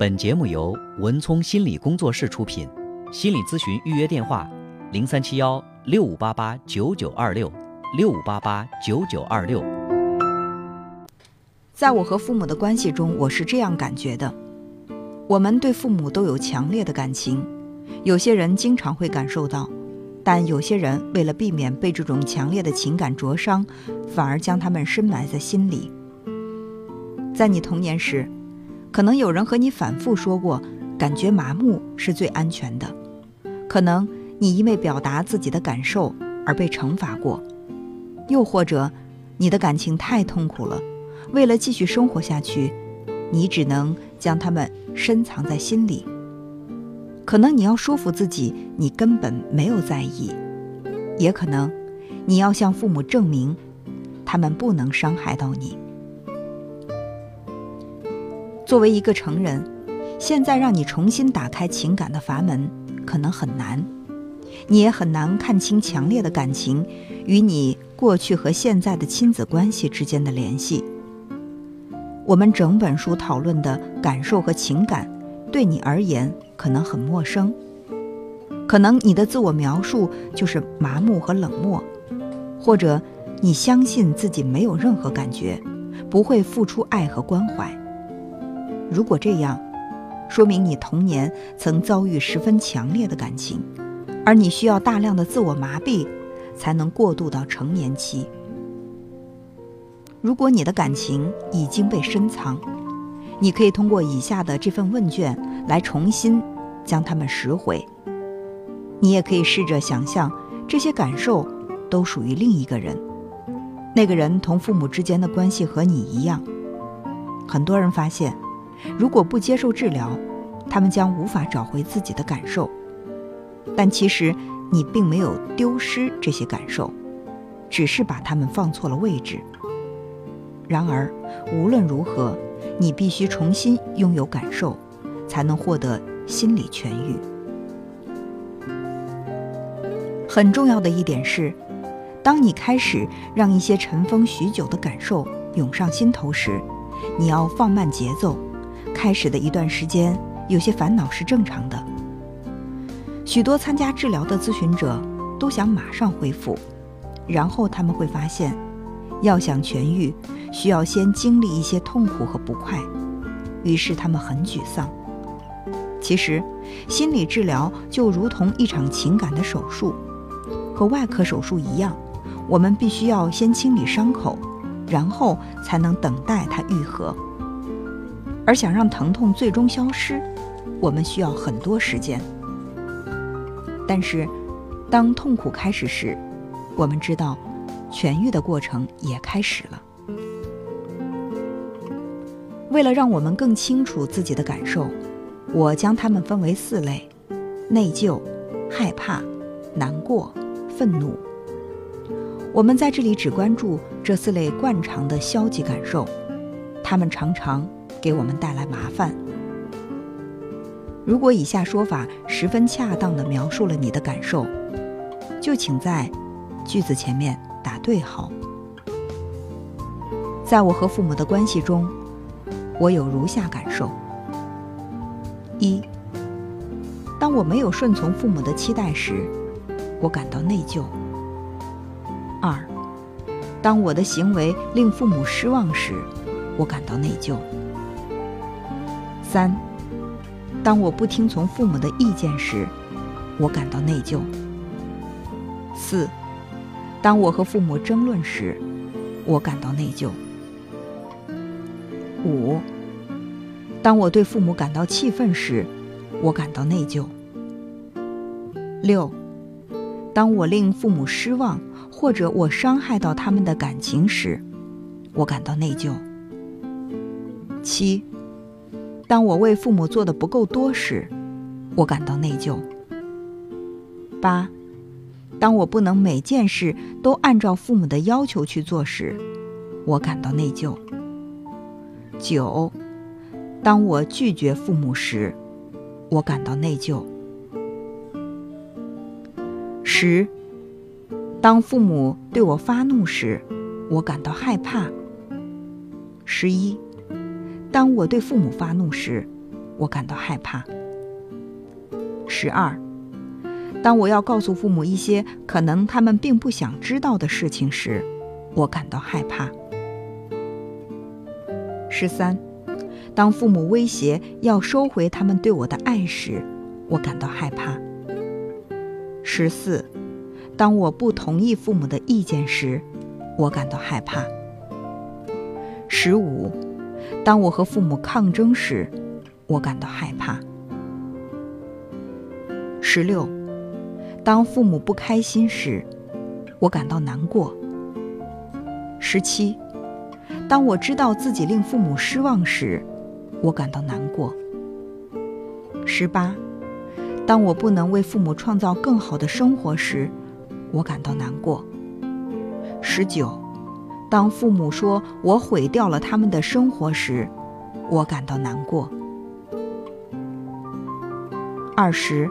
本节目由文聪心理工作室出品，心理咨询预约电话：零三七幺六五八八九九二六六五八八九九二六。在我和父母的关系中，我是这样感觉的：我们对父母都有强烈的感情，有些人经常会感受到，但有些人为了避免被这种强烈的情感灼伤，反而将他们深埋在心里。在你童年时，可能有人和你反复说过，感觉麻木是最安全的。可能你因为表达自己的感受而被惩罚过，又或者你的感情太痛苦了。为了继续生活下去，你只能将它们深藏在心里。可能你要说服自己，你根本没有在意；也可能你要向父母证明，他们不能伤害到你。作为一个成人，现在让你重新打开情感的阀门，可能很难，你也很难看清强烈的感情与你过去和现在的亲子关系之间的联系。我们整本书讨论的感受和情感，对你而言可能很陌生，可能你的自我描述就是麻木和冷漠，或者你相信自己没有任何感觉，不会付出爱和关怀。如果这样，说明你童年曾遭遇十分强烈的感情，而你需要大量的自我麻痹，才能过渡到成年期。如果你的感情已经被深藏，你可以通过以下的这份问卷来重新将它们拾回。你也可以试着想象，这些感受都属于另一个人，那个人同父母之间的关系和你一样。很多人发现，如果不接受治疗，他们将无法找回自己的感受。但其实你并没有丢失这些感受，只是把它们放错了位置。然而，无论如何，你必须重新拥有感受，才能获得心理痊愈。很重要的一点是，当你开始让一些尘封许久的感受涌上心头时，你要放慢节奏。开始的一段时间，有些烦恼是正常的。许多参加治疗的咨询者都想马上恢复，然后他们会发现，要想痊愈。需要先经历一些痛苦和不快，于是他们很沮丧。其实，心理治疗就如同一场情感的手术，和外科手术一样，我们必须要先清理伤口，然后才能等待它愈合。而想让疼痛最终消失，我们需要很多时间。但是，当痛苦开始时，我们知道，痊愈的过程也开始了。为了让我们更清楚自己的感受，我将它们分为四类：内疚、害怕、难过、愤怒。我们在这里只关注这四类惯常的消极感受，它们常常给我们带来麻烦。如果以下说法十分恰当地描述了你的感受，就请在句子前面打对号。在我和父母的关系中。我有如下感受：一，当我没有顺从父母的期待时，我感到内疚；二，当我的行为令父母失望时，我感到内疚；三，当我不听从父母的意见时，我感到内疚；四，当我和父母争论时，我感到内疚。五，当我对父母感到气愤时，我感到内疚。六，当我令父母失望或者我伤害到他们的感情时，我感到内疚。七，当我为父母做的不够多时，我感到内疚。八，当我不能每件事都按照父母的要求去做时，我感到内疚。九，当我拒绝父母时，我感到内疚。十，当父母对我发怒时，我感到害怕。十一，当我对父母发怒时，我感到害怕。十二，当我要告诉父母一些可能他们并不想知道的事情时，我感到害怕。十三，当父母威胁要收回他们对我的爱时，我感到害怕。十四，当我不同意父母的意见时，我感到害怕。十五，当我和父母抗争时，我感到害怕。十六，当父母不开心时，我感到难过。十七，当我知道自己令父母失望时，我感到难过。十八，当我不能为父母创造更好的生活时，我感到难过。十九，当父母说我毁掉了他们的生活时，我感到难过。二十，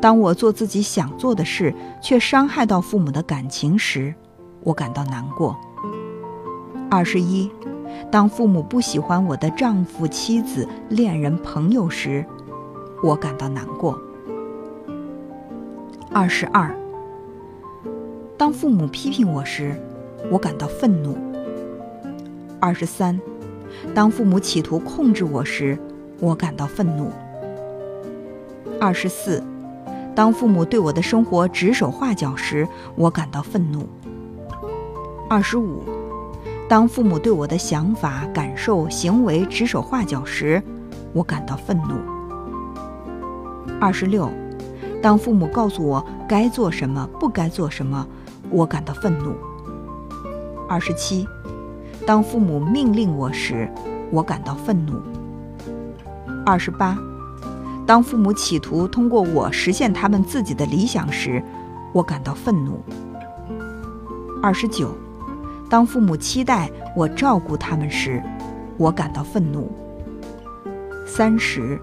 当我做自己想做的事却伤害到父母的感情时，我感到难过。二十一，当父母不喜欢我的丈夫、妻子、恋人、朋友时，我感到难过。二十二，当父母批评我时，我感到愤怒。二十三，当父母企图控制我时，我感到愤怒。二十四，当父母对我的生活指手画脚时，我感到愤怒。二十五，当父母对我的想法、感受、行为指手画脚时，我感到愤怒。二十六，当父母告诉我该做什么、不该做什么，我感到愤怒。二十七，当父母命令我时，我感到愤怒。二十八。当父母企图通过我实现他们自己的理想时，我感到愤怒。二十九，当父母期待我照顾他们时，我感到愤怒。三十，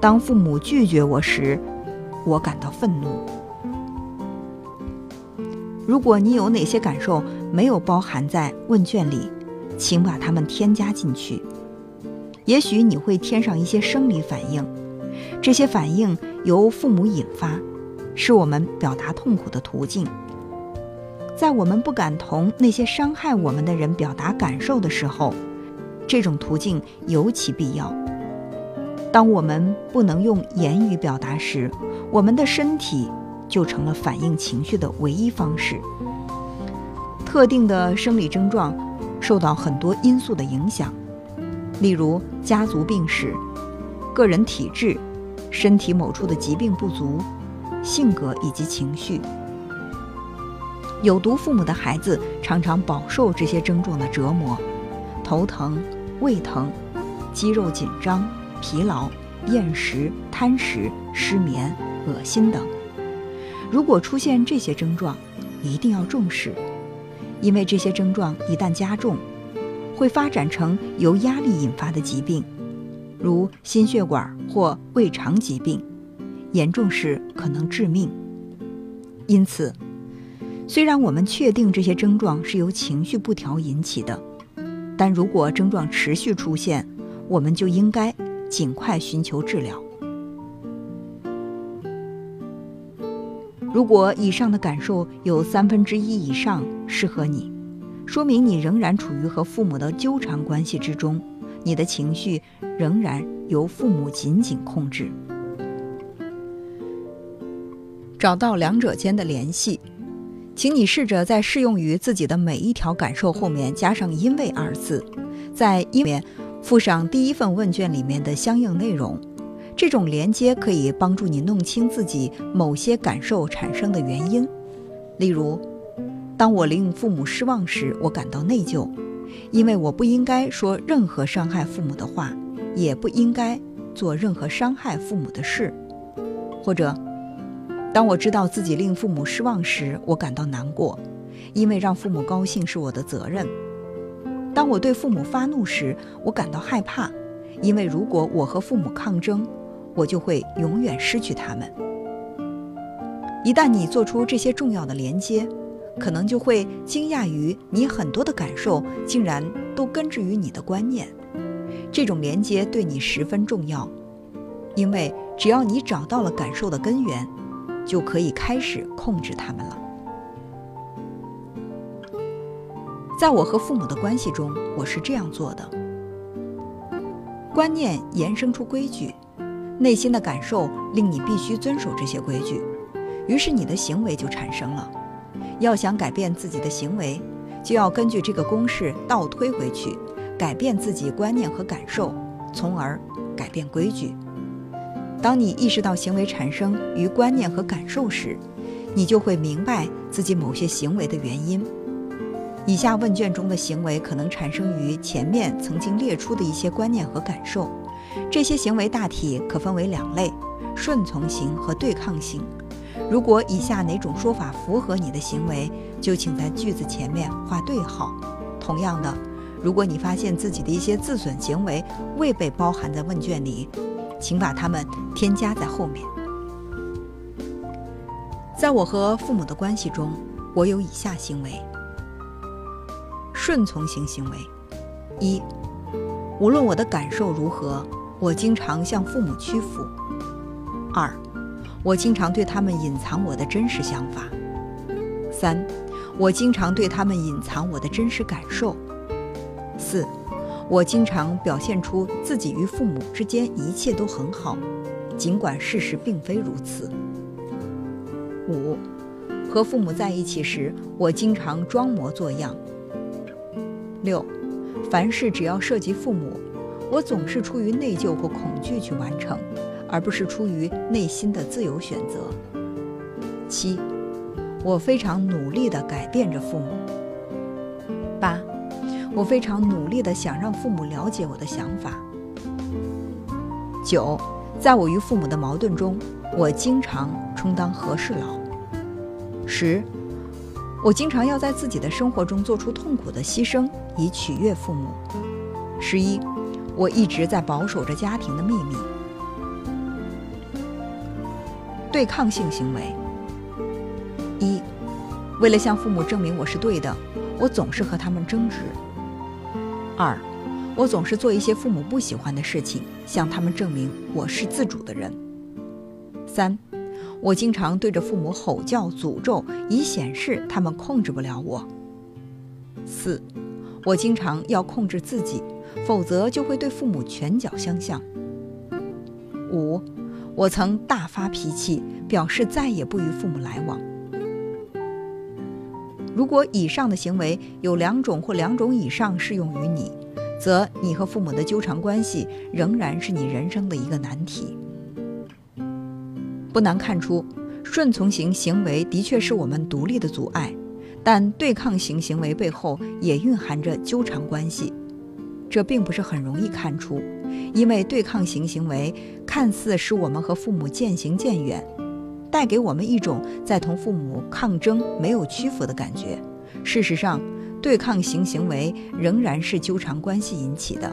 当父母拒绝我时，我感到愤怒。如果你有哪些感受没有包含在问卷里，请把它们添加进去。也许你会添上一些生理反应。这些反应由父母引发，是我们表达痛苦的途径。在我们不敢同那些伤害我们的人表达感受的时候，这种途径尤其必要。当我们不能用言语表达时，我们的身体就成了反映情绪的唯一方式。特定的生理症状受到很多因素的影响，例如家族病史、个人体质。身体某处的疾病不足、性格以及情绪，有毒父母的孩子常常饱受这些症状的折磨：头疼、胃疼、肌肉紧张、疲劳、厌食、贪食、失眠、恶心等。如果出现这些症状，一定要重视，因为这些症状一旦加重，会发展成由压力引发的疾病。如心血管或胃肠疾病，严重时可能致命。因此，虽然我们确定这些症状是由情绪不调引起的，但如果症状持续出现，我们就应该尽快寻求治疗。如果以上的感受有三分之一以上适合你，说明你仍然处于和父母的纠缠关系之中。你的情绪仍然由父母紧紧控制。找到两者间的联系，请你试着在适用于自己的每一条感受后面加上“因为”二字，在“因”面附上第一份问卷里面的相应内容。这种连接可以帮助你弄清自己某些感受产生的原因。例如，当我令父母失望时，我感到内疚。因为我不应该说任何伤害父母的话，也不应该做任何伤害父母的事。或者，当我知道自己令父母失望时，我感到难过，因为让父母高兴是我的责任。当我对父母发怒时，我感到害怕，因为如果我和父母抗争，我就会永远失去他们。一旦你做出这些重要的连接。可能就会惊讶于你很多的感受竟然都根植于你的观念，这种连接对你十分重要，因为只要你找到了感受的根源，就可以开始控制他们了。在我和父母的关系中，我是这样做的：观念延伸出规矩，内心的感受令你必须遵守这些规矩，于是你的行为就产生了。要想改变自己的行为，就要根据这个公式倒推回去，改变自己观念和感受，从而改变规矩。当你意识到行为产生于观念和感受时，你就会明白自己某些行为的原因。以下问卷中的行为可能产生于前面曾经列出的一些观念和感受。这些行为大体可分为两类：顺从型和对抗型。如果以下哪种说法符合你的行为，就请在句子前面画对号。同样的，如果你发现自己的一些自损行为未被包含在问卷里，请把它们添加在后面。在我和父母的关系中，我有以下行为：顺从型行为。一，无论我的感受如何，我经常向父母屈服。二，我经常对他们隐藏我的真实想法。三，我经常对他们隐藏我的真实感受。四。我经常表现出自己与父母之间一切都很好，尽管事实并非如此。五，和父母在一起时，我经常装模作样。六，凡事只要涉及父母，我总是出于内疚或恐惧去完成，而不是出于内心的自由选择。七，我非常努力地改变着父母。八。我非常努力地想让父母了解我的想法。九，在我与父母的矛盾中，我经常充当和事佬。十，我经常要在自己的生活中做出痛苦的牺牲以取悦父母。十一，我一直在保守着家庭的秘密。对抗性行为。一，为了向父母证明我是对的，我总是和他们争执。二，我总是做一些父母不喜欢的事情，向他们证明我是自主的人。三，我经常对着父母吼叫、诅咒，以显示他们控制不了我。四，我经常要控制自己，否则就会对父母拳脚相向。五，我曾大发脾气，表示再也不与父母来往。如果以上的行为有两种或两种以上适用于你，则你和父母的纠缠关系仍然是你人生的一个难题。不难看出，顺从型行为的确是我们独立的阻碍，但对抗型行为背后也蕴含着纠缠关系。这并不是很容易看出，因为对抗型行为看似使我们和父母渐行渐远。带给我们一种在同父母抗争、没有屈服的感觉。事实上，对抗型行为仍然是纠缠关系引起的。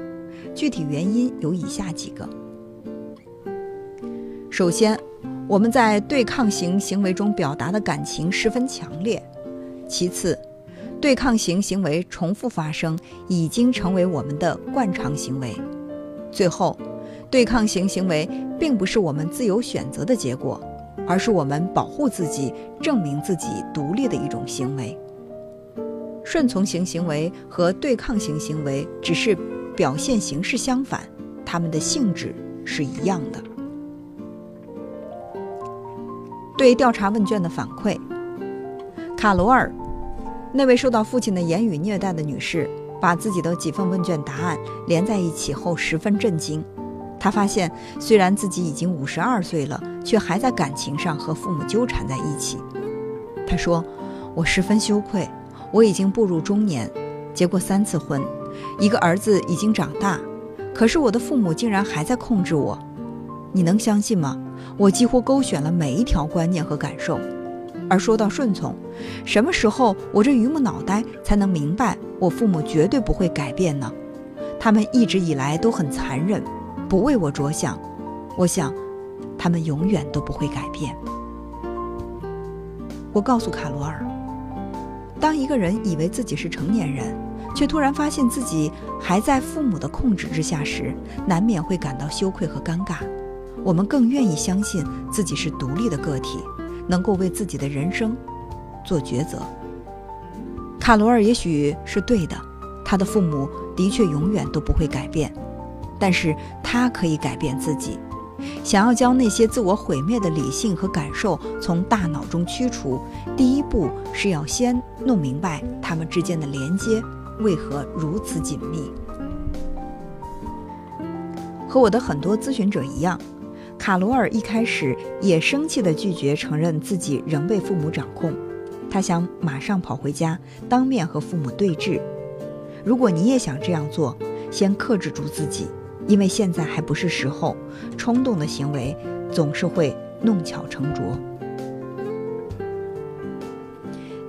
具体原因有以下几个：首先，我们在对抗型行为中表达的感情十分强烈；其次，对抗型行为重复发生已经成为我们的惯常行为；最后，对抗型行为并不是我们自由选择的结果。而是我们保护自己、证明自己独立的一种行为。顺从型行为和对抗型行为只是表现形式相反，它们的性质是一样的。对调查问卷的反馈，卡罗尔，那位受到父亲的言语虐待的女士，把自己的几份问卷答案连在一起后十分震惊。她发现，虽然自己已经五十二岁了，却还在感情上和父母纠缠在一起。她说：“我十分羞愧，我已经步入中年，结过三次婚，一个儿子已经长大，可是我的父母竟然还在控制我。你能相信吗？我几乎勾选了每一条观念和感受。而说到顺从，什么时候我这榆木脑袋才能明白，我父母绝对不会改变呢？他们一直以来都很残忍。”不为我着想，我想，他们永远都不会改变。我告诉卡罗尔，当一个人以为自己是成年人，却突然发现自己还在父母的控制之下时，难免会感到羞愧和尴尬。我们更愿意相信自己是独立的个体，能够为自己的人生做抉择。卡罗尔也许是对的，他的父母的确永远都不会改变，但是他可以改变自己。想要将那些自我毁灭的理性和感受从大脑中驱除，第一步是要先弄明白他们之间的连接为何如此紧密。和我的很多咨询者一样，卡罗尔一开始也生气地拒绝承认自己仍被父母掌控，他想马上跑回家当面和父母对峙。如果你也想这样做，先克制住自己。因为现在还不是时候，冲动的行为总是会弄巧成拙。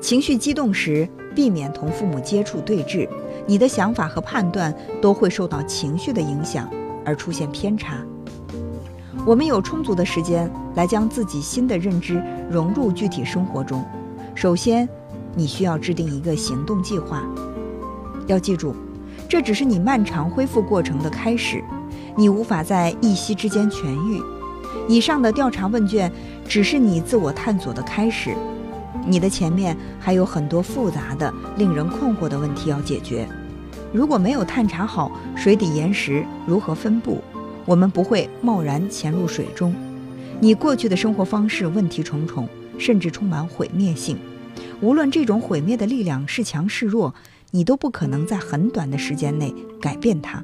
情绪激动时，避免同父母接触对峙，你的想法和判断都会受到情绪的影响而出现偏差。我们有充足的时间来将自己新的认知融入具体生活中。首先，你需要制定一个行动计划。要记住。这只是你漫长恢复过程的开始，你无法在一夕之间痊愈。以上的调查问卷只是你自我探索的开始，你的前面还有很多复杂的、令人困惑的问题要解决。如果没有探查好水底岩石如何分布，我们不会贸然潜入水中。你过去的生活方式问题重重，甚至充满毁灭性。无论这种毁灭的力量是强是弱。你都不可能在很短的时间内改变它。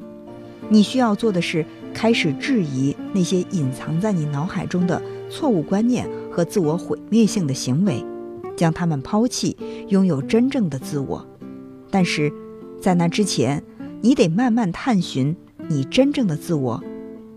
你需要做的是开始质疑那些隐藏在你脑海中的错误观念和自我毁灭性的行为，将它们抛弃，拥有真正的自我。但是，在那之前，你得慢慢探寻你真正的自我